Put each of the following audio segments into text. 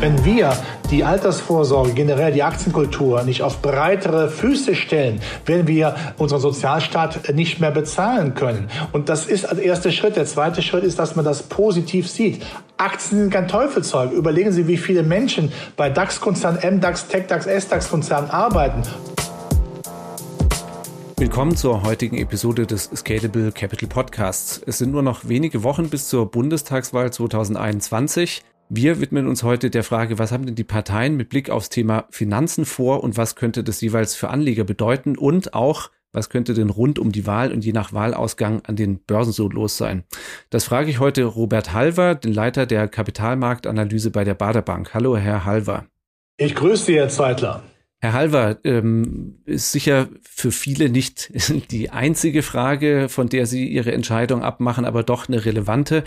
Wenn wir die Altersvorsorge, generell die Aktienkultur nicht auf breitere Füße stellen, werden wir unseren Sozialstaat nicht mehr bezahlen können. Und das ist als erster Schritt. Der zweite Schritt ist, dass man das positiv sieht. Aktien sind kein Teufelzeug. Überlegen Sie, wie viele Menschen bei DAX-Konzernen, MDAX, TechDAX, SDAX-Konzernen arbeiten. Willkommen zur heutigen Episode des Scalable Capital Podcasts. Es sind nur noch wenige Wochen bis zur Bundestagswahl 2021. Wir widmen uns heute der Frage, was haben denn die Parteien mit Blick aufs Thema Finanzen vor und was könnte das jeweils für Anleger bedeuten und auch, was könnte denn rund um die Wahl und je nach Wahlausgang an den Börsen so los sein? Das frage ich heute Robert Halver, den Leiter der Kapitalmarktanalyse bei der Baderbank. Hallo, Herr Halver. Ich grüße Sie, Herr Zeitler. Herr Halver, ähm, ist sicher für viele nicht die einzige Frage, von der Sie Ihre Entscheidung abmachen, aber doch eine relevante.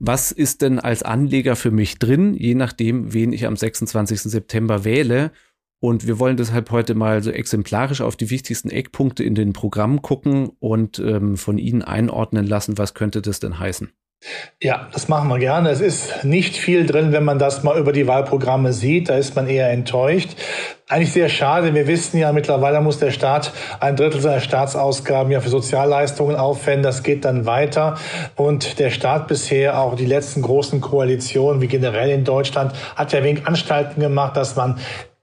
Was ist denn als Anleger für mich drin, je nachdem, wen ich am 26. September wähle? Und wir wollen deshalb heute mal so exemplarisch auf die wichtigsten Eckpunkte in den Programmen gucken und ähm, von Ihnen einordnen lassen, was könnte das denn heißen? Ja, das machen wir gerne. Es ist nicht viel drin, wenn man das mal über die Wahlprogramme sieht. Da ist man eher enttäuscht. Eigentlich sehr schade. Wir wissen ja, mittlerweile muss der Staat ein Drittel seiner Staatsausgaben ja für Sozialleistungen aufwenden. Das geht dann weiter. Und der Staat bisher, auch die letzten großen Koalitionen, wie generell in Deutschland, hat ja wenig Anstalten gemacht, dass man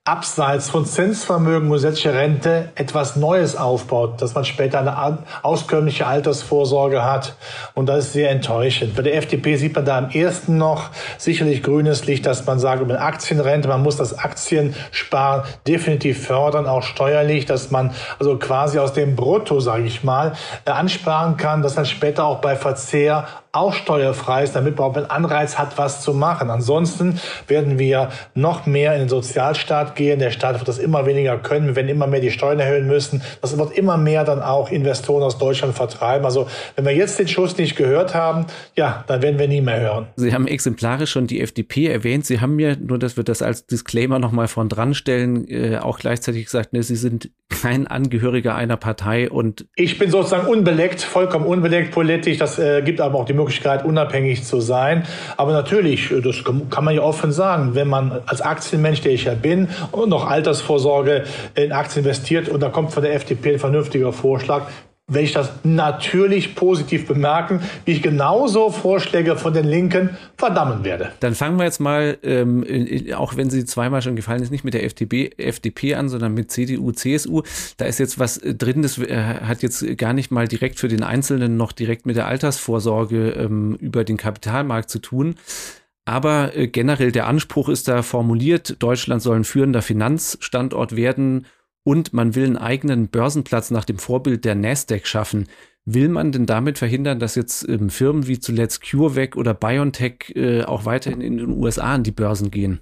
abseits von Zinsvermögen und gesetzlicher Rente etwas Neues aufbaut, dass man später eine auskömmliche Altersvorsorge hat. Und das ist sehr enttäuschend. Bei der FDP sieht man da am ersten noch sicherlich grünes Licht, dass man sagt, über Aktienrente, man muss das Aktiensparen definitiv fördern, auch steuerlich, dass man also quasi aus dem Brutto, sage ich mal, äh, ansparen kann, dass dann später auch bei Verzehr auch steuerfrei ist, damit man auch einen Anreiz hat, was zu machen. Ansonsten werden wir noch mehr in den Sozialstaat gehen. Der Staat wird das immer weniger können. Wir werden immer mehr die Steuern erhöhen müssen. Das wird immer mehr dann auch Investoren aus Deutschland vertreiben. Also wenn wir jetzt den Schuss nicht gehört haben, ja, dann werden wir nie mehr hören. Sie haben exemplarisch schon die FDP erwähnt. Sie haben mir, nur dass wir das als Disclaimer nochmal von dran stellen, äh, auch gleichzeitig gesagt, ne, Sie sind kein Angehöriger einer Partei und ich bin sozusagen unbeleckt, vollkommen unbeleckt politisch. Das äh, gibt aber auch die Möglichkeit, unabhängig zu sein. Aber natürlich, äh, das kann man ja offen sagen, wenn man als Aktienmensch, der ich ja bin, und noch Altersvorsorge in Aktien investiert und da kommt von der FDP ein vernünftiger Vorschlag, werde ich das natürlich positiv bemerken, wie ich genauso Vorschläge von den Linken verdammen werde. Dann fangen wir jetzt mal, ähm, auch wenn sie zweimal schon gefallen ist, nicht mit der FDP, FDP an, sondern mit CDU, CSU. Da ist jetzt was äh, drin, das äh, hat jetzt gar nicht mal direkt für den Einzelnen noch direkt mit der Altersvorsorge ähm, über den Kapitalmarkt zu tun. Aber äh, generell der Anspruch ist da formuliert, Deutschland soll ein führender Finanzstandort werden und man will einen eigenen Börsenplatz nach dem Vorbild der Nasdaq schaffen. Will man denn damit verhindern, dass jetzt ähm, Firmen wie zuletzt CureVac oder BioNTech äh, auch weiterhin in den USA an die Börsen gehen?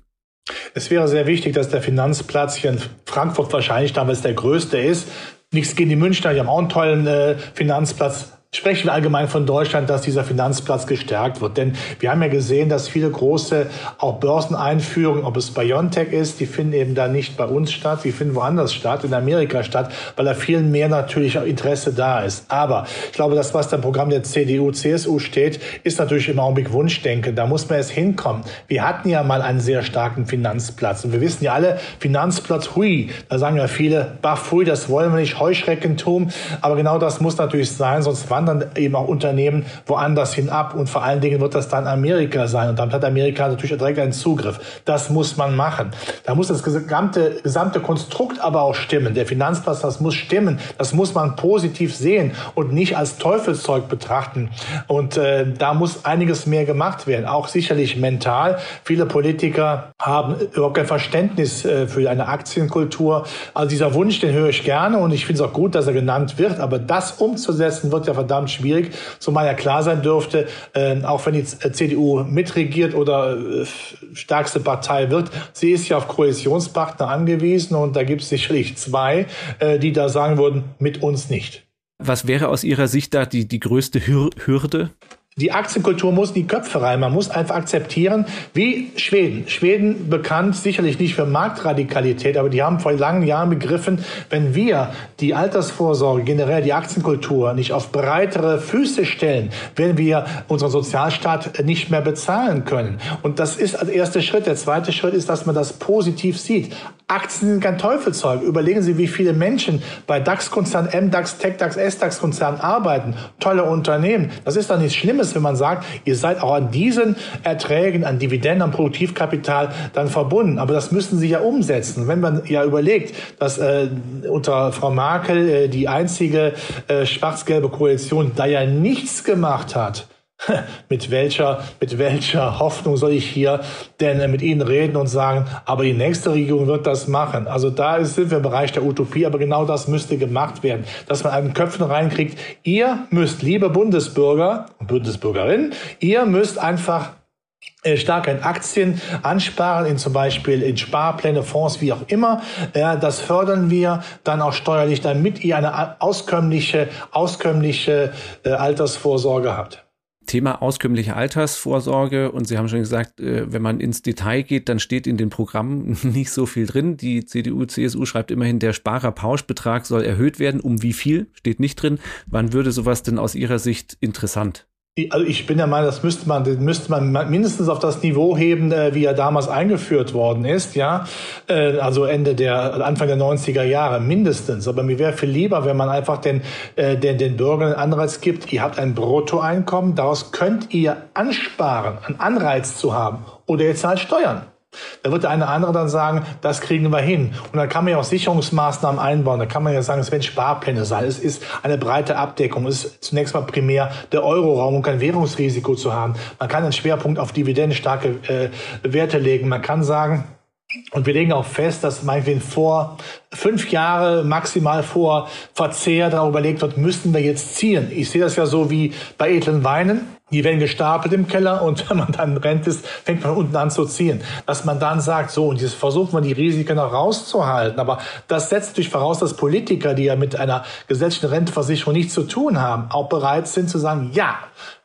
Es wäre sehr wichtig, dass der Finanzplatz hier in Frankfurt wahrscheinlich damals der größte ist. Nichts gegen die Münchner, die haben auch einen tollen äh, Finanzplatz sprechen wir allgemein von Deutschland, dass dieser Finanzplatz gestärkt wird. Denn wir haben ja gesehen, dass viele große auch Börseneinführungen, ob es BioNTech ist, die finden eben da nicht bei uns statt, die finden woanders statt, in Amerika statt, weil da viel mehr natürlich auch Interesse da ist. Aber ich glaube, das, was da im Programm der CDU, CSU steht, ist natürlich im Augenblick Wunschdenken. Da muss man erst hinkommen. Wir hatten ja mal einen sehr starken Finanzplatz. Und wir wissen ja alle, Finanzplatz, hui, da sagen ja viele, baff, hui, das wollen wir nicht, Heuschreckentum. Aber genau das muss natürlich sein, sonst wandern wandern eben auch Unternehmen woanders hin ab und vor allen Dingen wird das dann Amerika sein und damit hat Amerika natürlich direkt einen Zugriff. Das muss man machen. Da muss das gesamte, gesamte Konstrukt aber auch stimmen. Der Finanzplatz, das muss stimmen. Das muss man positiv sehen und nicht als Teufelszeug betrachten. Und äh, da muss einiges mehr gemacht werden, auch sicherlich mental. Viele Politiker haben überhaupt kein Verständnis äh, für eine Aktienkultur. Also dieser Wunsch, den höre ich gerne und ich finde es auch gut, dass er genannt wird. Aber das umzusetzen, wird ja verdammt verdammt schwierig, zumal ja klar sein dürfte, äh, auch wenn die CDU mitregiert oder äh, stärkste Partei wird, sie ist ja auf Koalitionspartner angewiesen und da gibt es sicherlich zwei, äh, die da sagen würden, mit uns nicht. Was wäre aus Ihrer Sicht da die, die größte Hürde? Die Aktienkultur muss in die Köpfe rein. Man muss einfach akzeptieren, wie Schweden. Schweden bekannt sicherlich nicht für Marktradikalität, aber die haben vor langen Jahren begriffen, wenn wir die Altersvorsorge, generell die Aktienkultur nicht auf breitere Füße stellen, werden wir unseren Sozialstaat nicht mehr bezahlen können. Und das ist als erster Schritt. Der zweite Schritt ist, dass man das positiv sieht. Aktien sind kein Teufelzeug. Überlegen Sie, wie viele Menschen bei DAX-Konzernen, MDAX, TechDAX, SDAX-Konzernen arbeiten. Tolle Unternehmen. Das ist doch nichts Schlimmes, wenn man sagt, ihr seid auch an diesen Erträgen, an Dividenden, an Produktivkapital dann verbunden. Aber das müssen Sie ja umsetzen. Wenn man ja überlegt, dass äh, unter Frau Merkel äh, die einzige äh, schwarz-gelbe Koalition da ja nichts gemacht hat, mit welcher, mit welcher Hoffnung soll ich hier denn äh, mit Ihnen reden und sagen, aber die nächste Regierung wird das machen. Also da sind wir im Bereich der Utopie, aber genau das müsste gemacht werden, dass man einen Köpfen reinkriegt. Ihr müsst, liebe Bundesbürger und Bundesbürgerinnen, ihr müsst einfach äh, stark in Aktien ansparen, in zum Beispiel in Sparpläne, Fonds, wie auch immer. Das fördern wir dann auch steuerlich, damit ihr eine auskömmliche, auskömmliche äh, Altersvorsorge habt. Thema auskömmliche Altersvorsorge und Sie haben schon gesagt, äh, wenn man ins Detail geht, dann steht in den Programmen nicht so viel drin. Die CDU, CSU schreibt immerhin, der Sparerpauschbetrag soll erhöht werden. Um wie viel steht nicht drin. Wann würde sowas denn aus Ihrer Sicht interessant? Also ich bin der Meinung, das müsste man, das müsste man mindestens auf das Niveau heben, äh, wie er damals eingeführt worden ist, ja. Äh, also Ende der, Anfang der 90er Jahre, mindestens. Aber mir wäre viel lieber, wenn man einfach den, äh, den, den Bürgern einen Anreiz gibt, ihr habt ein Bruttoeinkommen, daraus könnt ihr ansparen, einen Anreiz zu haben. Oder ihr zahlt Steuern. Da wird der eine oder andere dann sagen, das kriegen wir hin. Und dann kann man ja auch Sicherungsmaßnahmen einbauen. Da kann man ja sagen, es werden Sparpläne sein. Es ist eine breite Abdeckung. Es ist zunächst mal primär der Euroraum, um kein Währungsrisiko zu haben. Man kann einen Schwerpunkt auf dividendenstarke äh, Werte legen. Man kann sagen, und wir legen auch fest, dass meinetwegen vor fünf Jahre maximal vor Verzehr darüber überlegt wird, müssten wir jetzt ziehen. Ich sehe das ja so wie bei edlen Weinen. Die werden gestapelt im Keller und wenn man dann Rent ist, fängt man unten an zu ziehen. Dass man dann sagt, so, und jetzt versucht man die Risiken noch rauszuhalten. Aber das setzt natürlich voraus, dass Politiker, die ja mit einer gesetzlichen Rentenversicherung nichts zu tun haben, auch bereit sind zu sagen, ja,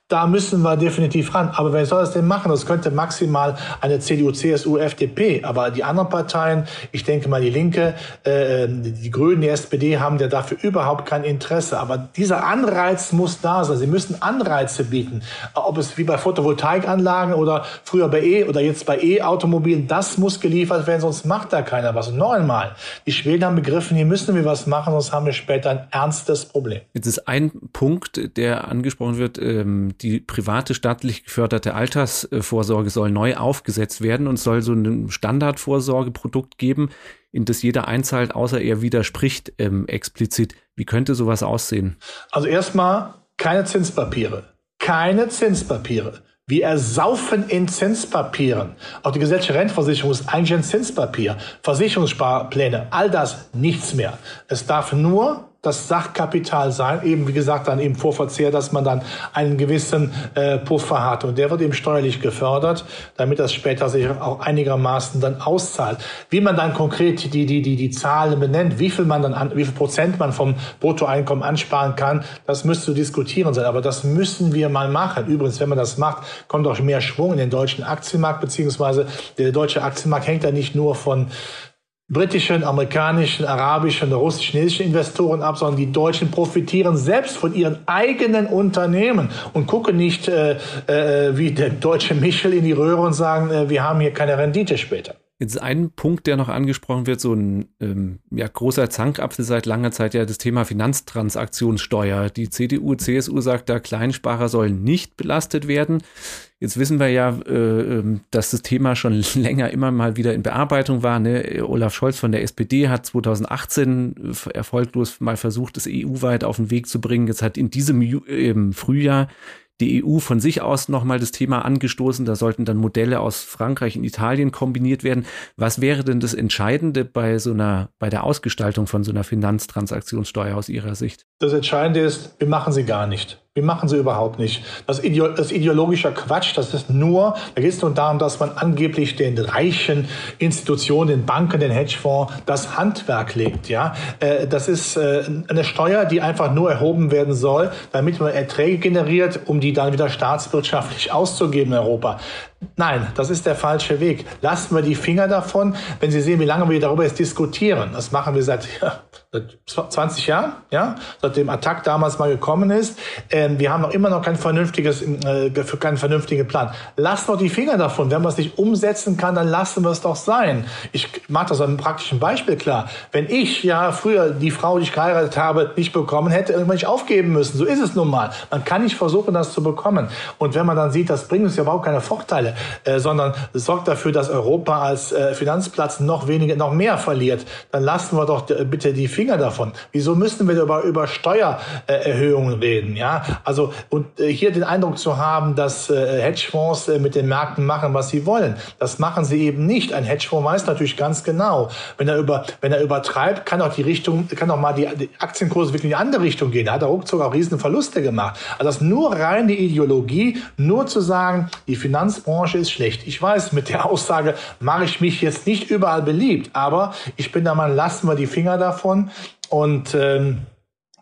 da müssen wir definitiv ran. Aber wer soll das denn machen? Das könnte maximal eine CDU, CSU, FDP. Aber die anderen Parteien, ich denke mal die Linke, äh, die Grünen, die SPD haben ja dafür überhaupt kein Interesse. Aber dieser Anreiz muss da sein. Sie müssen Anreize bieten. Ob es wie bei Photovoltaikanlagen oder früher bei E oder jetzt bei E-Automobilen, das muss geliefert werden, sonst macht da keiner was. Und noch einmal, die Schweden haben begriffen, hier müssen wir was machen, sonst haben wir später ein ernstes Problem. Jetzt ist ein Punkt, der angesprochen wird, ähm die private staatlich geförderte Altersvorsorge soll neu aufgesetzt werden und soll so ein Standardvorsorgeprodukt geben, in das jeder einzahlt, außer er widerspricht ähm, explizit. Wie könnte sowas aussehen? Also erstmal keine Zinspapiere. Keine Zinspapiere. Wir ersaufen in Zinspapieren. Auch die gesetzliche Rentenversicherung ist eigentlich ein Zinspapier. Versicherungssparpläne, all das nichts mehr. Es darf nur das Sachkapital sein, eben wie gesagt dann eben Vorverzehr, dass man dann einen gewissen äh, Puffer hat und der wird eben steuerlich gefördert, damit das später sich auch einigermaßen dann auszahlt. Wie man dann konkret die die die die Zahlen benennt, wie viel man dann an, wie viel Prozent man vom Bruttoeinkommen ansparen kann, das müsste diskutieren sein, aber das müssen wir mal machen. Übrigens, wenn man das macht, kommt auch mehr Schwung in den deutschen Aktienmarkt beziehungsweise der deutsche Aktienmarkt hängt ja nicht nur von britischen, amerikanischen, arabischen, russischen, chinesischen Investoren ab, sondern die Deutschen profitieren selbst von ihren eigenen Unternehmen und gucken nicht äh, äh, wie der deutsche Michel in die Röhre und sagen, äh, wir haben hier keine Rendite später. Jetzt ein Punkt, der noch angesprochen wird, so ein ähm, ja, großer Zankapfel seit langer Zeit ja das Thema Finanztransaktionssteuer. Die CDU, CSU sagt da, Kleinsparer sollen nicht belastet werden. Jetzt wissen wir ja, äh, ähm, dass das Thema schon länger immer mal wieder in Bearbeitung war. Ne? Olaf Scholz von der SPD hat 2018 erfolglos mal versucht, es EU-weit auf den Weg zu bringen. Jetzt hat in diesem äh, Frühjahr die EU von sich aus nochmal das Thema angestoßen. Da sollten dann Modelle aus Frankreich und Italien kombiniert werden. Was wäre denn das Entscheidende bei so einer, bei der Ausgestaltung von so einer Finanztransaktionssteuer aus Ihrer Sicht? Das Entscheidende ist, wir machen sie gar nicht. Wir machen sie überhaupt nicht. Das, das ideologischer Quatsch, das ist nur, da geht es nur darum, dass man angeblich den reichen Institutionen, den Banken, den Hedgefonds das Handwerk legt. Ja, äh, Das ist äh, eine Steuer, die einfach nur erhoben werden soll, damit man Erträge generiert, um die dann wieder staatswirtschaftlich auszugeben in Europa. Nein, das ist der falsche Weg. Lassen wir die Finger davon, wenn Sie sehen, wie lange wir darüber jetzt diskutieren. Das machen wir seit, ja, seit 20 Jahren, ja, seit dem Attack damals mal gekommen ist. Ähm, wir haben noch immer noch kein vernünftiges, äh, keinen vernünftigen Plan. Lassen wir die Finger davon. Wenn man es nicht umsetzen kann, dann lassen wir es doch sein. Ich mache das an einem praktischen Beispiel klar. Wenn ich ja früher die Frau, die ich geheiratet habe, nicht bekommen hätte, irgendwann nicht aufgeben müssen. So ist es nun mal. Man kann nicht versuchen, das zu bekommen. Und wenn man dann sieht, das bringt uns ja überhaupt keine Vorteile, Vorteile, äh, sondern sorgt dafür, dass Europa als äh, Finanzplatz noch weniger, noch mehr verliert, dann lassen wir doch äh, bitte die Finger davon. Wieso müssen wir über, über Steuererhöhungen reden? Ja, also und äh, hier den Eindruck zu haben, dass äh, Hedgefonds äh, mit den Märkten machen, was sie wollen, das machen sie eben nicht. Ein Hedgefonds weiß natürlich ganz genau, wenn er über, wenn er übertreibt, kann auch die Richtung, kann auch mal die, die Aktienkurse wirklich in die andere Richtung gehen. Da hat er ruckzuck auch riesen Verluste gemacht. Also das ist nur reine Ideologie, nur zu sagen, die Finanzbranche Branche ist schlecht. Ich weiß, mit der Aussage mache ich mich jetzt nicht überall beliebt, aber ich bin der Meinung, lassen wir die Finger davon und ähm,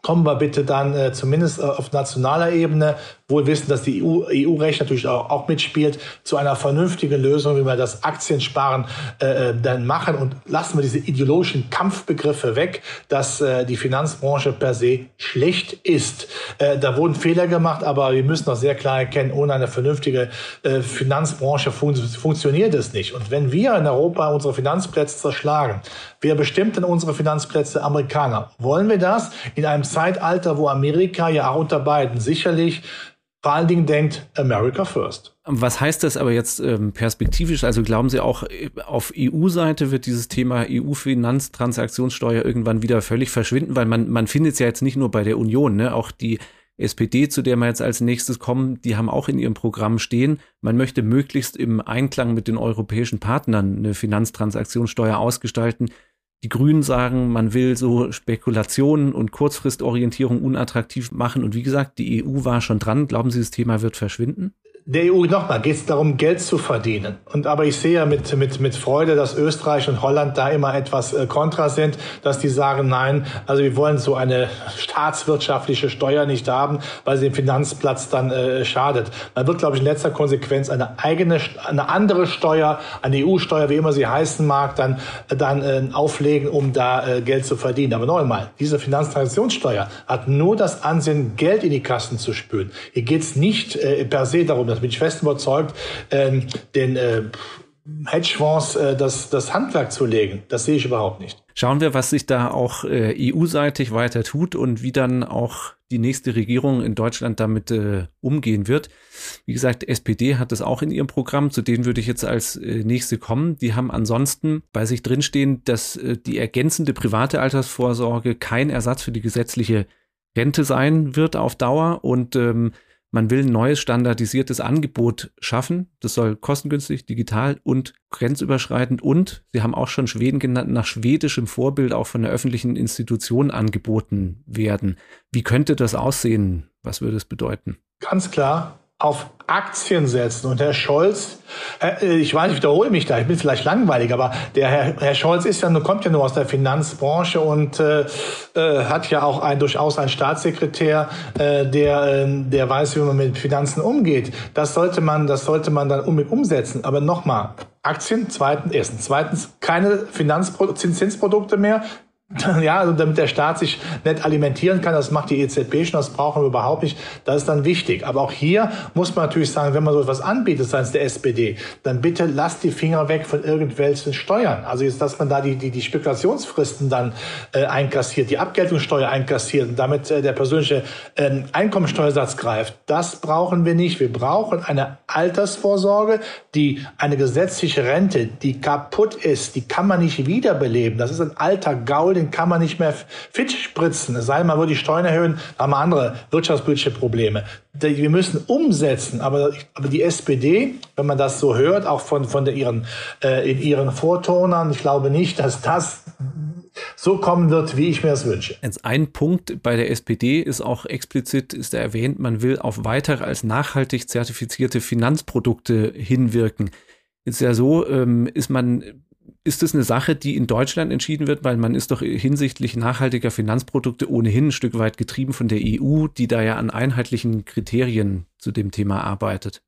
kommen wir bitte dann äh, zumindest äh, auf nationaler Ebene wohl wissen, dass die EU-Recht EU natürlich auch, auch, mitspielt, zu einer vernünftigen Lösung, wie wir das Aktiensparen äh, äh, dann machen und lassen wir diese ideologischen Kampfbegriffe weg, dass äh, die Finanzbranche per se schlecht ist. Äh, da wurden Fehler gemacht, aber wir müssen auch sehr klar erkennen, ohne eine vernünftige äh, Finanzbranche fun funktioniert es nicht. Und wenn wir in Europa unsere Finanzplätze zerschlagen, wer bestimmt denn unsere Finanzplätze? Amerikaner. Wollen wir das in einem Zeitalter, wo Amerika ja auch unter beiden sicherlich vor allen Dingen denkt America First. Was heißt das aber jetzt ähm, perspektivisch? Also glauben Sie auch, äh, auf EU-Seite wird dieses Thema EU-Finanztransaktionssteuer irgendwann wieder völlig verschwinden, weil man, man findet es ja jetzt nicht nur bei der Union, ne? auch die SPD, zu der wir jetzt als nächstes kommen, die haben auch in ihrem Programm stehen, man möchte möglichst im Einklang mit den europäischen Partnern eine Finanztransaktionssteuer ausgestalten, die Grünen sagen, man will so Spekulationen und Kurzfristorientierung unattraktiv machen. Und wie gesagt, die EU war schon dran. Glauben Sie, das Thema wird verschwinden? Der EU nochmal geht es darum, Geld zu verdienen. Und aber ich sehe ja mit, mit, mit Freude, dass Österreich und Holland da immer etwas äh, kontra sind, dass die sagen, nein, also wir wollen so eine staatswirtschaftliche Steuer nicht haben, weil sie dem Finanzplatz dann äh, schadet. Man wird, glaube ich, in letzter Konsequenz eine eigene, eine andere Steuer, eine EU-Steuer, wie immer sie heißen mag, dann, dann äh, auflegen, um da äh, Geld zu verdienen. Aber noch einmal, diese Finanztransaktionssteuer hat nur das Ansehen, Geld in die Kassen zu spülen. Hier geht es nicht äh, per se darum, das bin ich fest überzeugt, ähm, den äh, Hedgefonds äh, das, das Handwerk zu legen. Das sehe ich überhaupt nicht. Schauen wir, was sich da auch äh, EU-seitig weiter tut und wie dann auch die nächste Regierung in Deutschland damit äh, umgehen wird. Wie gesagt, SPD hat das auch in ihrem Programm, zu denen würde ich jetzt als äh, nächste kommen. Die haben ansonsten bei sich drinstehen, dass äh, die ergänzende private Altersvorsorge kein Ersatz für die gesetzliche Rente sein wird auf Dauer und ähm, man will ein neues standardisiertes Angebot schaffen. Das soll kostengünstig, digital und grenzüberschreitend und Sie haben auch schon Schweden genannt, nach schwedischem Vorbild auch von der öffentlichen Institution angeboten werden. Wie könnte das aussehen? Was würde es bedeuten? Ganz klar, auf Aktien setzen. Und Herr Scholz, äh, ich weiß, ich wiederhole mich da, ich bin vielleicht langweilig, aber der Herr, Herr Scholz ist ja, kommt ja nur aus der Finanzbranche und äh, äh, hat ja auch ein, durchaus einen Staatssekretär, äh, der, äh, der weiß, wie man mit Finanzen umgeht. Das sollte man, das sollte man dann um, umsetzen. Aber nochmal, Aktien, zweitens, erstens, zweitens, keine Finanzzinsprodukte mehr, ja, also damit der Staat sich nicht alimentieren kann, das macht die EZB schon, das brauchen wir überhaupt nicht. Das ist dann wichtig. Aber auch hier muss man natürlich sagen, wenn man so etwas anbietet seitens der SPD, dann bitte lasst die Finger weg von irgendwelchen Steuern. Also jetzt, dass man da die, die, die Spekulationsfristen dann äh, einkassiert, die Abgeltungssteuer einkassiert und damit äh, der persönliche äh, Einkommensteuersatz greift. Das brauchen wir nicht. Wir brauchen eine Altersvorsorge, die eine gesetzliche Rente, die kaputt ist, die kann man nicht wiederbeleben. Das ist ein alter Gaul, den kann man nicht mehr fit spritzen. Es sei denn, man würde die Steuern erhöhen, haben wir andere wirtschaftspolitische Probleme. Wir müssen umsetzen, aber, aber die SPD, wenn man das so hört, auch von, von der, ihren, äh, in ihren Vortonern, ich glaube nicht, dass das so kommen wird, wie ich mir das wünsche. Jetzt ein Punkt bei der SPD ist auch explizit, ist erwähnt, man will auf weitere als nachhaltig zertifizierte Finanzprodukte hinwirken. Ist ja so, ähm, ist man ist das eine Sache, die in Deutschland entschieden wird, weil man ist doch hinsichtlich nachhaltiger Finanzprodukte ohnehin ein Stück weit getrieben von der EU, die da ja an einheitlichen Kriterien zu dem Thema arbeitet?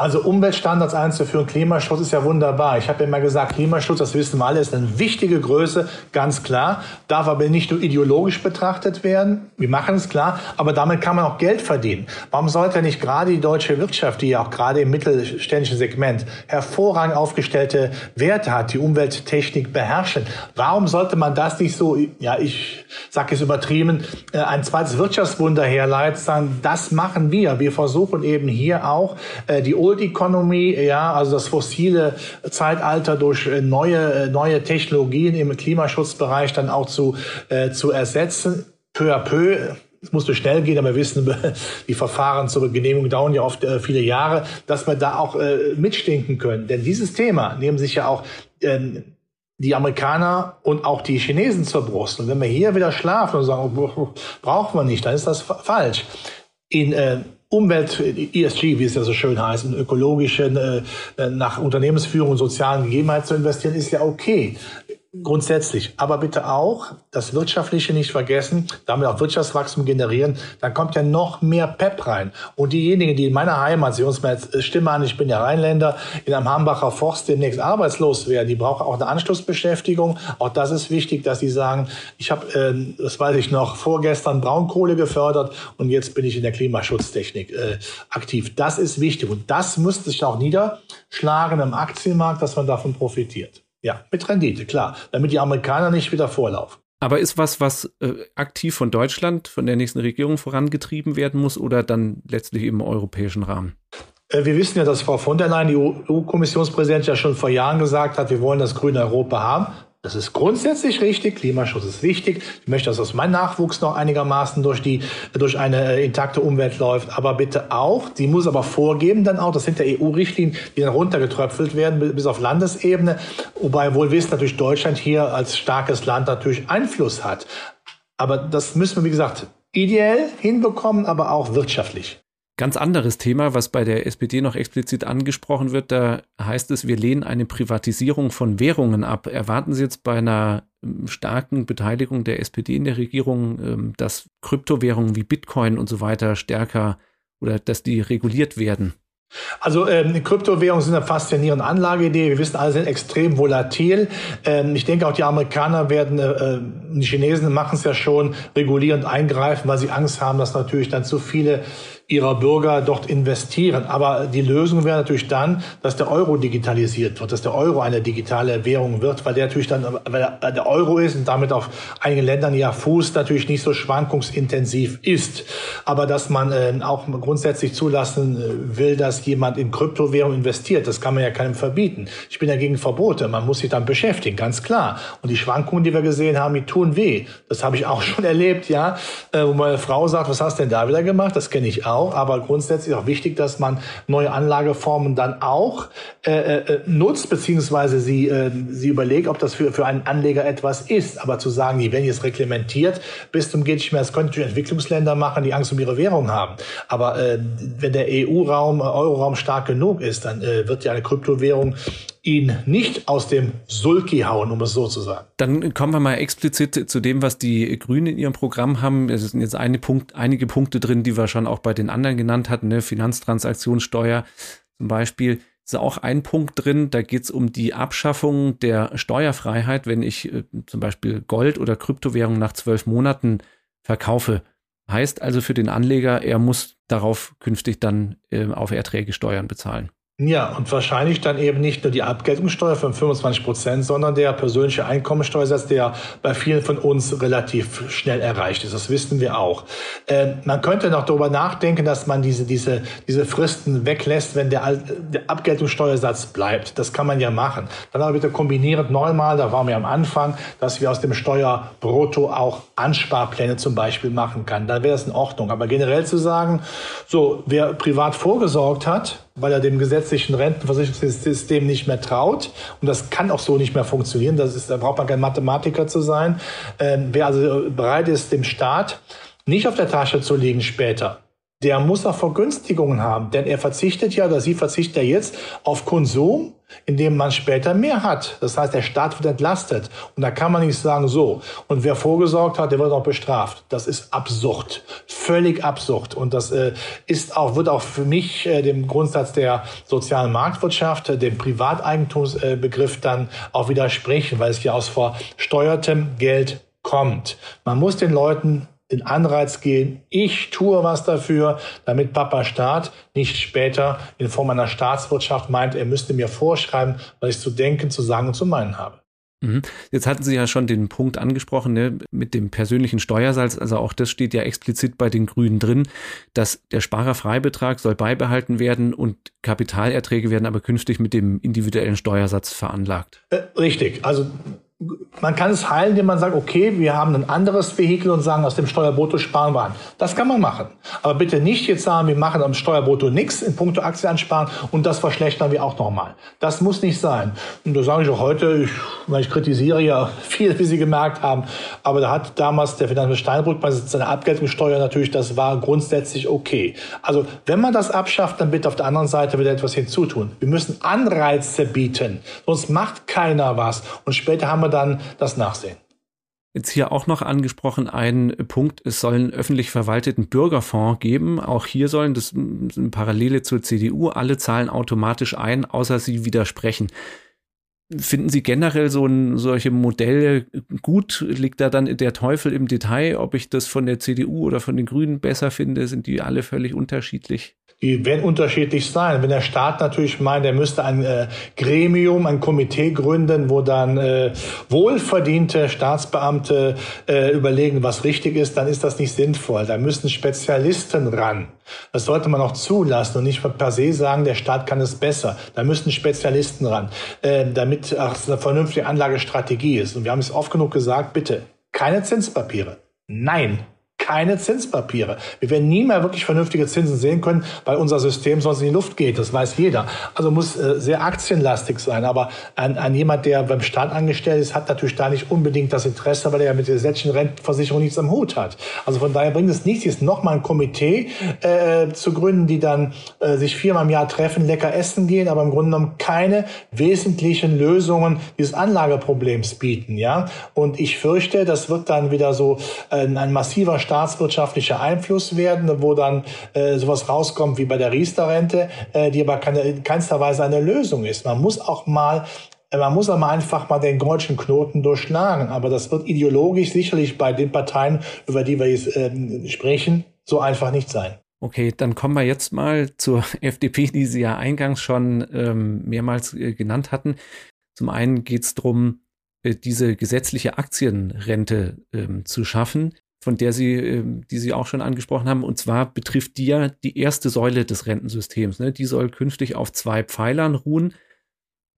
Also Umweltstandards einzuführen, Klimaschutz ist ja wunderbar. Ich habe immer gesagt, Klimaschutz, das wissen wir alle, ist eine wichtige Größe, ganz klar. Darf aber nicht nur ideologisch betrachtet werden. Wir machen es klar, aber damit kann man auch Geld verdienen. Warum sollte nicht gerade die deutsche Wirtschaft, die ja auch gerade im mittelständischen Segment hervorragend aufgestellte Werte hat, die Umwelttechnik beherrschen, warum sollte man das nicht so, ja, ich sage es übertrieben, äh, ein zweites Wirtschaftswunder herleiten, das machen wir. Wir versuchen eben hier auch äh, die Old Economy, ja, also das fossile Zeitalter durch äh, neue, äh, neue Technologien im Klimaschutzbereich dann auch zu, äh, zu ersetzen, peu à peu. Es musste schnell gehen, aber wir wissen, die Verfahren zur Genehmigung dauern ja oft äh, viele Jahre, dass wir da auch äh, mitstinken können. Denn dieses Thema nehmen sich ja auch ähm, die Amerikaner und auch die Chinesen zur Brust. Und wenn wir hier wieder schlafen und sagen, brauchen wir nicht, dann ist das falsch. In äh, Umwelt, ESG, wie es ja so schön heißt, in ökologischen, äh, nach Unternehmensführung und sozialen Gegebenheiten zu investieren, ist ja okay. Grundsätzlich. Aber bitte auch das Wirtschaftliche nicht vergessen, damit auch Wirtschaftswachstum generieren. Dann kommt ja noch mehr PEP rein. Und diejenigen, die in meiner Heimat, Sie uns mal jetzt Stimme an, ich bin ja Rheinländer, in einem Hambacher Forst demnächst arbeitslos werden, die brauchen auch eine Anschlussbeschäftigung. Auch das ist wichtig, dass sie sagen, ich habe, äh, das weiß ich noch, vorgestern Braunkohle gefördert und jetzt bin ich in der Klimaschutztechnik äh, aktiv. Das ist wichtig. Und das müsste sich auch niederschlagen im Aktienmarkt, dass man davon profitiert. Ja, mit Rendite, klar, damit die Amerikaner nicht wieder vorlaufen. Aber ist was, was äh, aktiv von Deutschland, von der nächsten Regierung vorangetrieben werden muss oder dann letztlich im europäischen Rahmen? Äh, wir wissen ja, dass Frau von der Leyen, die EU-Kommissionspräsidentin, ja schon vor Jahren gesagt hat, wir wollen das grüne Europa haben. Das ist grundsätzlich richtig. Klimaschutz ist wichtig. Ich möchte, dass das mein Nachwuchs noch einigermaßen durch die, durch eine äh, intakte Umwelt läuft. Aber bitte auch, die muss aber vorgeben dann auch, das sind der EU-Richtlinien, die dann runtergetröpfelt werden bis auf Landesebene. Wobei wohl wissen natürlich Deutschland hier als starkes Land natürlich Einfluss hat. Aber das müssen wir, wie gesagt, ideell hinbekommen, aber auch wirtschaftlich. Ganz anderes Thema, was bei der SPD noch explizit angesprochen wird, da heißt es, wir lehnen eine Privatisierung von Währungen ab. Erwarten Sie jetzt bei einer ähm, starken Beteiligung der SPD in der Regierung, ähm, dass Kryptowährungen wie Bitcoin und so weiter stärker oder dass die reguliert werden? Also ähm, Kryptowährungen sind eine faszinierende Anlageidee. Wir wissen, alle sind extrem volatil. Ähm, ich denke, auch die Amerikaner werden, äh, äh die Chinesen machen es ja schon, regulierend eingreifen, weil sie Angst haben, dass natürlich dann zu viele ihrer Bürger dort investieren. Aber die Lösung wäre natürlich dann, dass der Euro digitalisiert wird, dass der Euro eine digitale Währung wird, weil der natürlich dann, weil der Euro ist und damit auf einigen Ländern ja Fuß natürlich nicht so schwankungsintensiv ist. Aber dass man äh, auch grundsätzlich zulassen äh, will, dass jemand in Kryptowährung investiert, das kann man ja keinem verbieten. Ich bin dagegen Verbote. Man muss sich dann beschäftigen, ganz klar. Und die Schwankungen, die wir gesehen haben, die tun weh. Das habe ich auch schon erlebt, ja, äh, wo meine Frau sagt, was hast du denn da wieder gemacht? Das kenne ich auch aber grundsätzlich auch wichtig, dass man neue Anlageformen dann auch äh, äh, nutzt, beziehungsweise sie, äh, sie überlegt, ob das für, für einen Anleger etwas ist. Aber zu sagen, die werden jetzt reglementiert, bis zum geht nicht mehr, das könnten natürlich Entwicklungsländer machen, die Angst um ihre Währung haben. Aber äh, wenn der EU-Raum, Euro-Raum stark genug ist, dann äh, wird ja eine Kryptowährung ihn nicht aus dem Sulki hauen, um es so zu sagen. Dann kommen wir mal explizit zu dem, was die Grünen in ihrem Programm haben. Es sind jetzt eine Punkt, einige Punkte drin, die wir schon auch bei den anderen genannt hatten, ne? Finanztransaktionssteuer zum Beispiel. Ist auch ein Punkt drin, da geht es um die Abschaffung der Steuerfreiheit, wenn ich äh, zum Beispiel Gold oder Kryptowährung nach zwölf Monaten verkaufe. Heißt also für den Anleger, er muss darauf künftig dann äh, auf Erträge Steuern bezahlen. Ja, und wahrscheinlich dann eben nicht nur die Abgeltungssteuer von 25 Prozent, sondern der persönliche Einkommensteuersatz, der bei vielen von uns relativ schnell erreicht ist. Das wissen wir auch. Äh, man könnte noch darüber nachdenken, dass man diese, diese, diese Fristen weglässt, wenn der, der Abgeltungssteuersatz bleibt. Das kann man ja machen. Dann aber bitte kombinierend neunmal, da waren wir am Anfang, dass wir aus dem Steuerbrutto auch Ansparpläne zum Beispiel machen kann. Dann wäre das in Ordnung. Aber generell zu sagen, so, wer privat vorgesorgt hat, weil er dem gesetzlichen Rentenversicherungssystem nicht mehr traut. Und das kann auch so nicht mehr funktionieren. Das ist, da braucht man kein Mathematiker zu sein. Ähm, wer also bereit ist, dem Staat nicht auf der Tasche zu liegen später, der muss auch Vergünstigungen haben, denn er verzichtet ja oder sie verzichtet ja jetzt auf Konsum, indem man später mehr hat. Das heißt, der Staat wird entlastet. Und da kann man nicht sagen, so. Und wer vorgesorgt hat, der wird auch bestraft. Das ist absurd. Völlig absurd. Und das äh, ist auch, wird auch für mich äh, dem Grundsatz der sozialen Marktwirtschaft, äh, dem Privateigentumsbegriff dann auch widersprechen, weil es ja aus versteuertem Geld kommt. Man muss den Leuten den Anreiz gehen, ich tue was dafür, damit Papa Staat nicht später in Form einer Staatswirtschaft meint, er müsste mir vorschreiben, was ich zu denken, zu sagen und zu meinen habe. Mhm. Jetzt hatten Sie ja schon den Punkt angesprochen ne, mit dem persönlichen Steuersatz. Also auch das steht ja explizit bei den Grünen drin, dass der Sparerfreibetrag soll beibehalten werden und Kapitalerträge werden aber künftig mit dem individuellen Steuersatz veranlagt. Äh, richtig. Also man kann es heilen, indem man sagt, okay, wir haben ein anderes Vehikel und sagen, aus dem Steuerbrutto sparen wir an. Das kann man machen. Aber bitte nicht jetzt sagen, wir machen am Steuerbrutto nichts in puncto Aktienansparen und das verschlechtern wir auch nochmal. Das muss nicht sein. Und das sage ich auch heute, ich, ich kritisiere ja viel, wie Sie gemerkt haben, aber da hat damals der Finanzminister Steinbrück bei seiner Abgeltungssteuer natürlich, das war grundsätzlich okay. Also wenn man das abschafft, dann bitte auf der anderen Seite wieder etwas hinzutun. Wir müssen Anreize bieten, sonst macht keiner was. Und später haben wir dann das Nachsehen. Jetzt hier auch noch angesprochen ein Punkt, es soll einen öffentlich verwalteten Bürgerfonds geben. Auch hier sollen, das sind Parallele zur CDU, alle zahlen automatisch ein, außer sie widersprechen. Finden Sie generell so ein, solche Modelle gut? Liegt da dann der Teufel im Detail, ob ich das von der CDU oder von den Grünen besser finde? Sind die alle völlig unterschiedlich? Die werden unterschiedlich sein. Wenn der Staat natürlich meint, er müsste ein äh, Gremium, ein Komitee gründen, wo dann äh, wohlverdiente Staatsbeamte äh, überlegen, was richtig ist, dann ist das nicht sinnvoll. Da müssen Spezialisten ran. Das sollte man auch zulassen und nicht per se sagen, der Staat kann es besser. Da müssen Spezialisten ran, äh, damit ach, eine vernünftige Anlagestrategie ist. Und wir haben es oft genug gesagt, bitte, keine Zinspapiere. Nein, keine Zinspapiere. Wir werden nie mehr wirklich vernünftige Zinsen sehen können, weil unser System sonst in die Luft geht. Das weiß jeder. Also muss äh, sehr aktienlastig sein. Aber ein, ein jemand, der beim Staat angestellt ist, hat natürlich da nicht unbedingt das Interesse, weil er ja mit der gesetzlichen Rentenversicherung nichts am Hut hat. Also von daher bringt es nichts, jetzt nochmal ein Komitee äh, zu gründen, die dann äh, sich viermal im Jahr treffen, lecker essen gehen, aber im Grunde genommen keine wesentlichen Lösungen dieses Anlageproblems bieten. Ja? Und ich fürchte, das wird dann wieder so äh, ein massiver staatswirtschaftlicher Einfluss werden, wo dann äh, sowas rauskommt wie bei der Riester-Rente, äh, die aber keine, keinster Weise eine Lösung ist. Man muss auch mal äh, man muss aber einfach mal den goldschen Knoten durchschlagen. Aber das wird ideologisch sicherlich bei den Parteien, über die wir jetzt äh, sprechen, so einfach nicht sein. Okay, dann kommen wir jetzt mal zur FDP, die Sie ja eingangs schon ähm, mehrmals äh, genannt hatten. Zum einen geht es darum, äh, diese gesetzliche Aktienrente ähm, zu schaffen von der Sie, ähm, die Sie auch schon angesprochen haben. Und zwar betrifft die ja die erste Säule des Rentensystems. Ne? Die soll künftig auf zwei Pfeilern ruhen.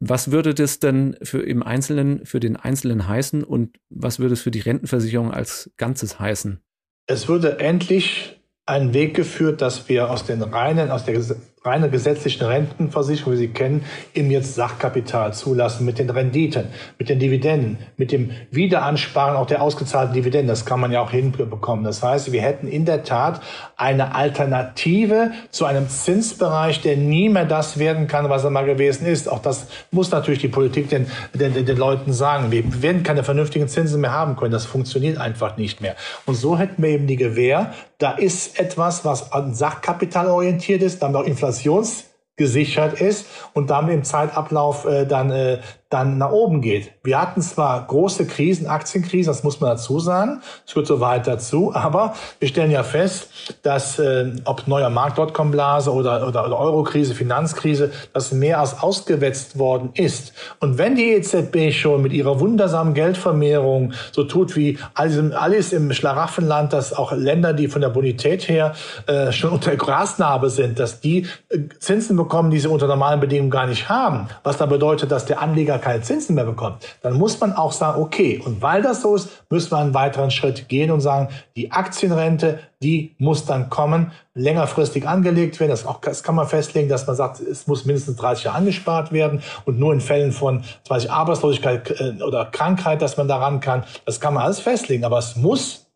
Was würde das denn für im Einzelnen, für den Einzelnen heißen und was würde es für die Rentenversicherung als Ganzes heißen? Es würde endlich einen Weg geführt, dass wir aus den reinen, aus der reine gesetzlichen Rentenversicherung, wie Sie kennen, eben jetzt Sachkapital zulassen mit den Renditen, mit den Dividenden, mit dem Wiederansparen auch der ausgezahlten Dividenden. Das kann man ja auch hinbekommen. Das heißt, wir hätten in der Tat eine Alternative zu einem Zinsbereich, der nie mehr das werden kann, was er mal gewesen ist. Auch das muss natürlich die Politik den, den, den Leuten sagen. Wir werden keine vernünftigen Zinsen mehr haben können. Das funktioniert einfach nicht mehr. Und so hätten wir eben die Gewähr, da ist etwas, was an Sachkapital orientiert ist, dann noch inflationsgesichert ist und damit im Zeitablauf äh, dann äh, dann nach oben geht. Wir hatten zwar große Krisen, Aktienkrisen, das muss man dazu sagen, es gehört so weit dazu, aber wir stellen ja fest, dass äh, ob neuer Markt.com-Blase oder, oder, oder Euro-Krise, Finanzkrise, dass mehr als ausgewetzt worden ist. Und wenn die EZB schon mit ihrer wundersamen Geldvermehrung so tut wie alles, alles im Schlaraffenland, dass auch Länder, die von der Bonität her äh, schon unter Grasnarbe sind, dass die äh, Zinsen bekommen, die sie unter normalen Bedingungen gar nicht haben, was dann bedeutet, dass der Anleger keine Zinsen mehr bekommt, dann muss man auch sagen, okay, und weil das so ist, müssen wir einen weiteren Schritt gehen und sagen, die Aktienrente, die muss dann kommen, längerfristig angelegt werden. Das, auch, das kann man festlegen, dass man sagt, es muss mindestens 30 Jahre angespart werden und nur in Fällen von zum Arbeitslosigkeit äh, oder Krankheit, dass man daran kann. Das kann man alles festlegen, aber es muss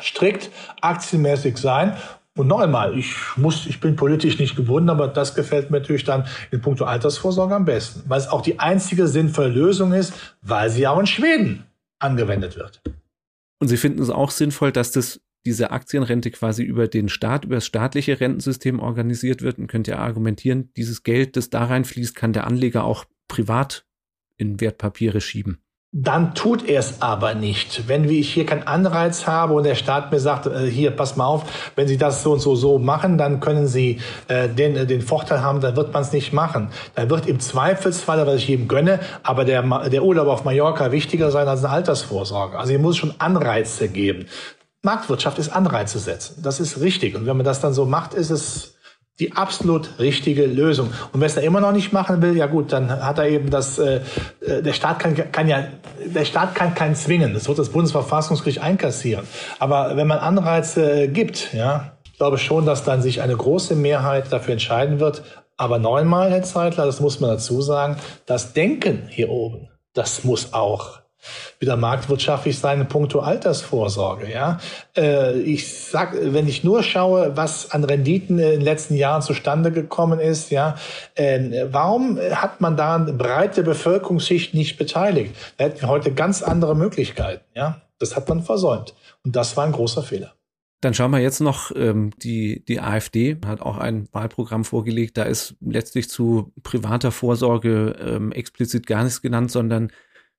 strikt aktienmäßig sein. Und noch einmal, ich muss, ich bin politisch nicht gebunden, aber das gefällt mir natürlich dann in puncto Altersvorsorge am besten, weil es auch die einzige sinnvolle Lösung ist, weil sie auch in Schweden angewendet wird. Und Sie finden es auch sinnvoll, dass das diese Aktienrente quasi über den Staat, über das staatliche Rentensystem organisiert wird und könnt ihr argumentieren, dieses Geld, das da reinfließt, kann der Anleger auch privat in Wertpapiere schieben dann tut er es aber nicht. Wenn ich hier keinen Anreiz habe und der Staat mir sagt, äh, hier, pass mal auf, wenn Sie das so und so so machen, dann können Sie äh, den, äh, den Vorteil haben, dann wird man es nicht machen. Dann wird im Zweifelsfall, was ich jedem gönne, aber der, der Urlaub auf Mallorca wichtiger sein als eine Altersvorsorge. Also hier muss schon Anreize geben. Marktwirtschaft ist Anreize setzen. Das ist richtig. Und wenn man das dann so macht, ist es die absolut richtige Lösung. Und wer es da immer noch nicht machen will, ja gut, dann hat er eben das, äh, äh, der Staat kann, kann ja, der Staat kann keinen zwingen. Das wird das Bundesverfassungsgericht einkassieren. Aber wenn man Anreize gibt, ja, ich glaube schon, dass dann sich eine große Mehrheit dafür entscheiden wird. Aber neunmal, Herr Zeitler, das muss man dazu sagen, das Denken hier oben, das muss auch wieder marktwirtschaftlich sein in puncto Altersvorsorge. Ja, äh, ich sag, wenn ich nur schaue, was an Renditen in den letzten Jahren zustande gekommen ist, ja, äh, warum hat man da eine breite Bevölkerungsschicht nicht beteiligt? Da hätten wir heute ganz andere Möglichkeiten. Ja, das hat man versäumt und das war ein großer Fehler. Dann schauen wir jetzt noch, ähm, die, die AfD hat auch ein Wahlprogramm vorgelegt. Da ist letztlich zu privater Vorsorge ähm, explizit gar nichts genannt, sondern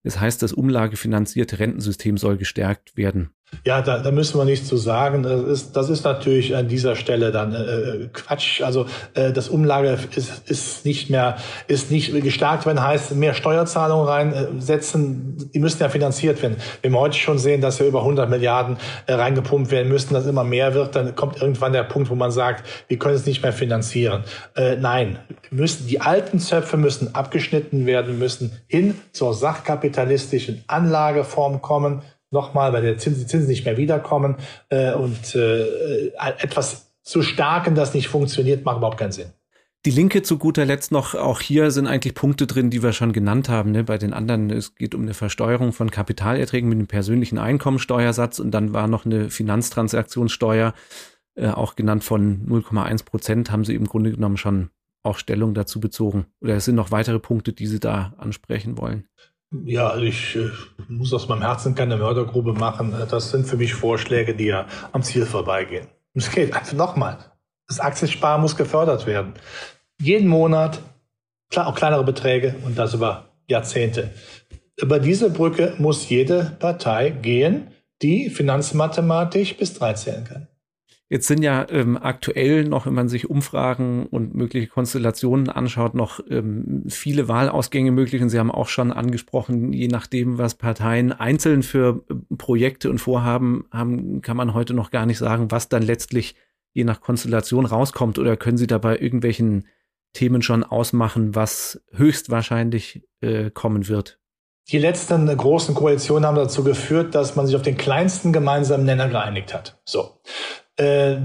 das heißt, das umlagefinanzierte Rentensystem soll gestärkt werden. Ja, da, da müssen wir nichts zu sagen. Das ist, das ist natürlich an dieser Stelle dann äh, Quatsch. Also äh, das Umlage ist, ist nicht mehr, ist nicht gestärkt werden, heißt mehr Steuerzahlungen reinsetzen. Die müssen ja finanziert werden. Wenn wir heute schon sehen, dass ja über 100 Milliarden äh, reingepumpt werden müssen, dass immer mehr wird, dann kommt irgendwann der Punkt, wo man sagt, wir können es nicht mehr finanzieren. Äh, nein, müssen die alten Zöpfe müssen abgeschnitten werden, müssen hin zur sachkapitalistischen Anlageform kommen nochmal, weil der Zins, die Zinsen nicht mehr wiederkommen äh, und äh, etwas zu starken, das nicht funktioniert, macht überhaupt keinen Sinn. Die Linke zu guter Letzt noch, auch hier sind eigentlich Punkte drin, die wir schon genannt haben. Ne? Bei den anderen, es geht um eine Versteuerung von Kapitalerträgen mit dem persönlichen Einkommensteuersatz und dann war noch eine Finanztransaktionssteuer, äh, auch genannt von 0,1 Prozent, haben sie im Grunde genommen schon auch Stellung dazu bezogen. Oder es sind noch weitere Punkte, die Sie da ansprechen wollen? Ja, also ich äh, muss aus meinem Herzen keine Mördergrube machen. Das sind für mich Vorschläge, die ja am Ziel vorbeigehen. Es geht also nochmal. Das Aktiensparen muss gefördert werden. Jeden Monat, klar, auch kleinere Beträge und das über Jahrzehnte. Über diese Brücke muss jede Partei gehen, die finanzmathematisch bis drei zählen kann. Jetzt sind ja ähm, aktuell noch, wenn man sich Umfragen und mögliche Konstellationen anschaut, noch ähm, viele Wahlausgänge möglich. Und Sie haben auch schon angesprochen, je nachdem, was Parteien einzeln für äh, Projekte und Vorhaben haben, kann man heute noch gar nicht sagen, was dann letztlich je nach Konstellation rauskommt. Oder können Sie dabei irgendwelchen Themen schon ausmachen, was höchstwahrscheinlich äh, kommen wird? Die letzten großen Koalitionen haben dazu geführt, dass man sich auf den kleinsten gemeinsamen Nenner geeinigt hat. So. Äh,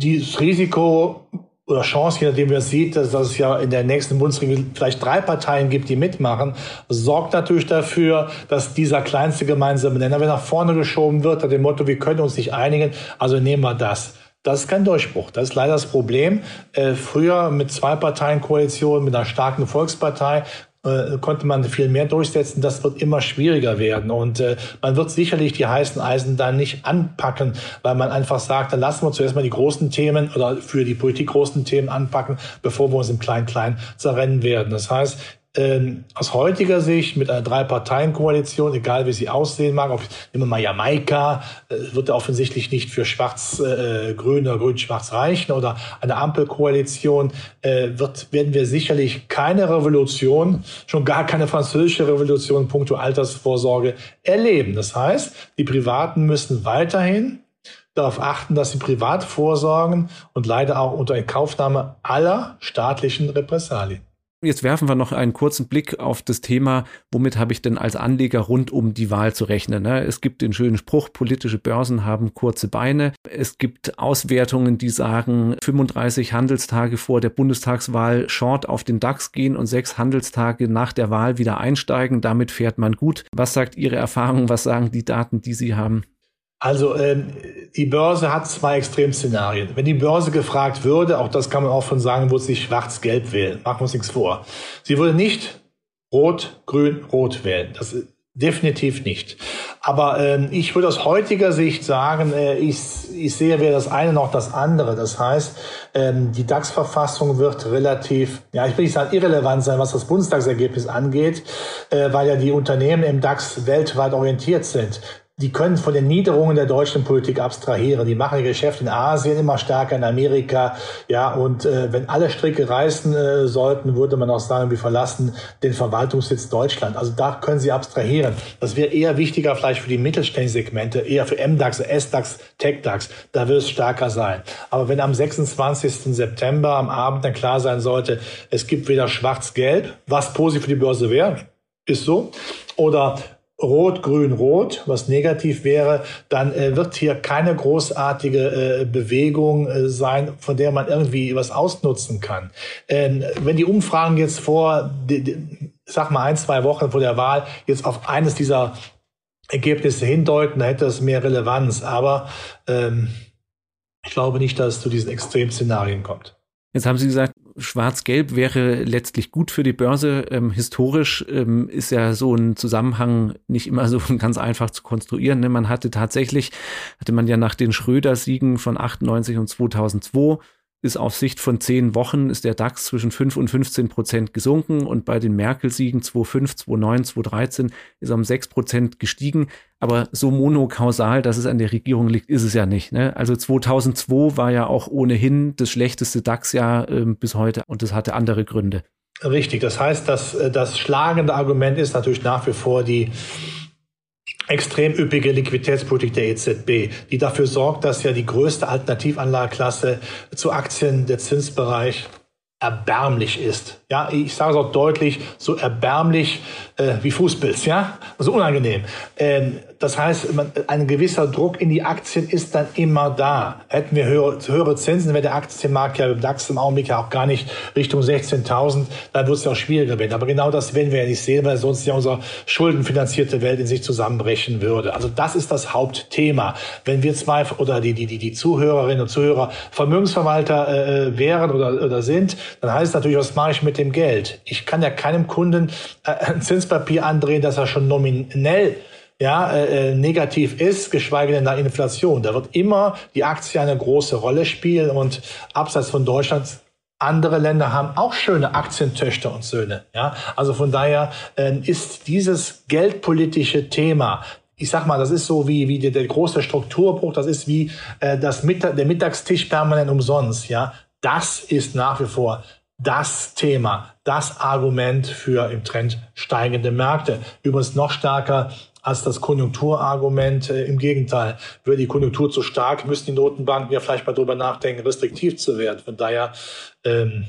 dieses Risiko oder Chance, je nachdem, wie man sieht, dass, dass es ja in der nächsten Bundesregierung vielleicht drei Parteien gibt, die mitmachen, sorgt natürlich dafür, dass dieser kleinste gemeinsame Nenner wieder nach vorne geschoben wird, nach dem Motto, wir können uns nicht einigen, also nehmen wir das. Das ist kein Durchbruch. Das ist leider das Problem. Äh, früher mit zwei Parteien Koalition, mit einer starken Volkspartei äh, konnte man viel mehr durchsetzen. Das wird immer schwieriger werden. Und äh, man wird sicherlich die heißen Eisen dann nicht anpacken, weil man einfach sagt, dann lassen wir zuerst mal die großen Themen oder für die Politik großen Themen anpacken, bevor wir uns im Klein-Klein zerrennen werden. Das heißt, ähm, aus heutiger Sicht mit einer Drei-Parteien-Koalition, egal wie sie aussehen mag, auf, nehmen wir mal Jamaika, äh, wird offensichtlich nicht für Schwarz-Grün äh, oder Grün-Schwarz reichen oder eine Ampelkoalition, äh, wird, werden wir sicherlich keine Revolution, schon gar keine französische Revolution in puncto Altersvorsorge erleben. Das heißt, die Privaten müssen weiterhin darauf achten, dass sie privat vorsorgen und leider auch unter Inkaufnahme aller staatlichen Repressalien. Jetzt werfen wir noch einen kurzen Blick auf das Thema, womit habe ich denn als Anleger rund um die Wahl zu rechnen. Ne? Es gibt den schönen Spruch, politische Börsen haben kurze Beine. Es gibt Auswertungen, die sagen, 35 Handelstage vor der Bundestagswahl Short auf den DAX gehen und sechs Handelstage nach der Wahl wieder einsteigen. Damit fährt man gut. Was sagt Ihre Erfahrung? Was sagen die Daten, die Sie haben? Also ähm, die Börse hat zwei Extremszenarien. Wenn die Börse gefragt würde, auch das kann man auch von sagen, würde sie schwarz-gelb wählen. Machen wir uns nichts vor. Sie würde nicht rot, grün, rot wählen. Das ist definitiv nicht. Aber ähm, ich würde aus heutiger Sicht sagen, äh, ich, ich sehe weder das eine noch das andere. Das heißt, ähm, die DAX-Verfassung wird relativ, ja, ich will nicht sagen irrelevant sein, was das Bundestagsergebnis angeht, äh, weil ja die Unternehmen im DAX weltweit orientiert sind die können von den Niederungen der deutschen Politik abstrahieren. Die machen ihr Geschäft in Asien immer stärker, in Amerika. Ja, und äh, wenn alle Stricke reißen äh, sollten, würde man auch sagen, wir verlassen den Verwaltungssitz Deutschland. Also da können sie abstrahieren. Das wäre eher wichtiger vielleicht für die mittelständischen Segmente, eher für MDAX, SDAX, TechDAX. Da wird es stärker sein. Aber wenn am 26. September am Abend dann klar sein sollte, es gibt weder schwarz-gelb, was positiv für die Börse wäre, ist so, oder Rot, Grün, Rot, was negativ wäre, dann äh, wird hier keine großartige äh, Bewegung äh, sein, von der man irgendwie was ausnutzen kann. Ähm, wenn die Umfragen jetzt vor, die, die, sag mal ein, zwei Wochen vor der Wahl jetzt auf eines dieser Ergebnisse hindeuten, dann hätte das mehr Relevanz. Aber ähm, ich glaube nicht, dass es zu diesen Extremszenarien kommt. Jetzt haben Sie gesagt, Schwarz-Gelb wäre letztlich gut für die Börse. Ähm, historisch ähm, ist ja so ein Zusammenhang nicht immer so ganz einfach zu konstruieren. Ne? Man hatte tatsächlich, hatte man ja nach den Schröder-Siegen von 98 und 2002 ist auf Sicht von zehn Wochen ist der DAX zwischen 5 und 15 Prozent gesunken und bei den Merkel-Siegen 2005, 2009, 2013 ist um 6 Prozent gestiegen. Aber so monokausal, dass es an der Regierung liegt, ist es ja nicht. Ne? Also 2002 war ja auch ohnehin das schlechteste DAX-Jahr äh, bis heute und das hatte andere Gründe. Richtig, das heißt, dass äh, das schlagende Argument ist natürlich nach wie vor die extrem üppige Liquiditätspolitik der EZB, die dafür sorgt, dass ja die größte Alternativanlageklasse zu Aktien der Zinsbereich erbärmlich ist. Ja, ich sage es auch deutlich, so erbärmlich äh, wie Fußpilz, ja, also unangenehm. Ähm, das heißt, man, ein gewisser Druck in die Aktien ist dann immer da. Hätten wir höhere, höhere Zinsen, wäre der Aktienmarkt ja im DAX im Augenblick ja auch gar nicht Richtung 16.000, dann wird es ja auch schwieriger werden. Aber genau das werden wir ja nicht sehen, weil sonst ja unsere schuldenfinanzierte Welt in sich zusammenbrechen würde. Also das ist das Hauptthema. Wenn wir zwei oder die, die, die, die Zuhörerinnen und Zuhörer Vermögensverwalter äh, äh wären oder, oder sind, dann heißt es natürlich, was mache ich mit dem Geld? Ich kann ja keinem Kunden äh, ein Zinspapier andrehen, dass er schon nominell ja, äh, äh, negativ ist, geschweige denn der Inflation. Da wird immer die Aktie eine große Rolle spielen und abseits von Deutschland andere Länder haben auch schöne Aktientöchter und Söhne. Ja, also von daher äh, ist dieses geldpolitische Thema ich sag mal, das ist so wie, wie der, der große Strukturbruch, das ist wie äh, das Mittag, der Mittagstisch permanent umsonst. Ja, das ist nach wie vor das Thema, das Argument für im Trend steigende Märkte. Übrigens noch stärker als das Konjunkturargument. Äh, Im Gegenteil, wäre die Konjunktur zu stark, müssten die Notenbanken ja vielleicht mal darüber nachdenken, restriktiv zu werden. Von daher ähm,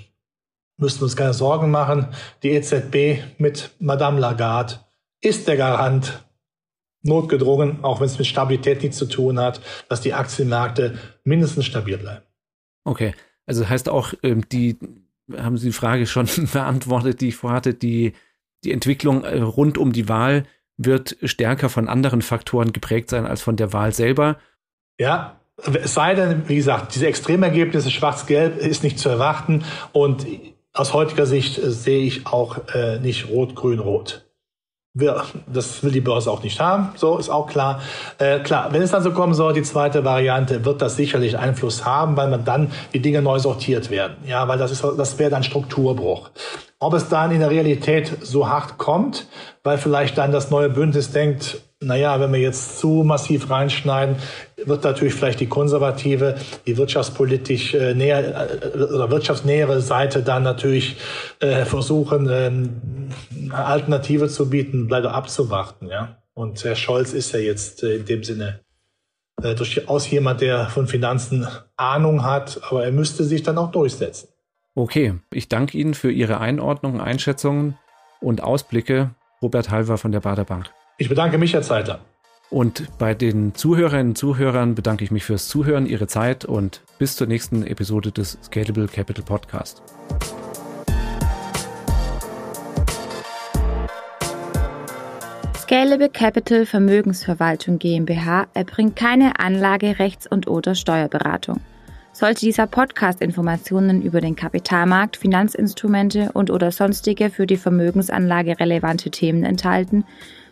müssten wir uns keine Sorgen machen. Die EZB mit Madame Lagarde ist der Garant, notgedrungen, auch wenn es mit Stabilität nichts zu tun hat, dass die Aktienmärkte mindestens stabil bleiben. Okay, also heißt auch, ähm, die haben Sie die Frage schon beantwortet, die ich vorhatte, die, die Entwicklung äh, rund um die Wahl wird stärker von anderen Faktoren geprägt sein als von der Wahl selber. Ja, es sei denn, wie gesagt, diese Extremergebnisse schwarz-gelb ist nicht zu erwarten und aus heutiger Sicht sehe ich auch äh, nicht rot-grün-rot. Das will die Börse auch nicht haben, so ist auch klar. Äh, klar, wenn es dann so kommen soll, die zweite Variante, wird das sicherlich Einfluss haben, weil man dann die Dinge neu sortiert werden. Ja, weil das ist, das wäre dann Strukturbruch. Ob es dann in der Realität so hart kommt, weil vielleicht dann das neue Bündnis denkt, naja, wenn wir jetzt zu massiv reinschneiden, wird natürlich vielleicht die konservative, die wirtschaftspolitisch äh, näher äh, oder wirtschaftsnähere Seite dann natürlich äh, versuchen, äh, eine Alternative zu bieten, leider abzuwarten, ja. Und Herr Scholz ist ja jetzt äh, in dem Sinne äh, durchaus jemand, der von Finanzen Ahnung hat, aber er müsste sich dann auch durchsetzen. Okay, ich danke Ihnen für Ihre Einordnung, Einschätzungen und Ausblicke. Robert Halver von der Bader Bank. Ich bedanke mich, Herr Zeitler. Und bei den Zuhörerinnen und Zuhörern bedanke ich mich fürs Zuhören, Ihre Zeit und bis zur nächsten Episode des Scalable Capital Podcast. Scalable Capital Vermögensverwaltung GmbH erbringt keine Anlage, Rechts- und oder Steuerberatung. Sollte dieser Podcast Informationen über den Kapitalmarkt, Finanzinstrumente und oder sonstige für die Vermögensanlage relevante Themen enthalten,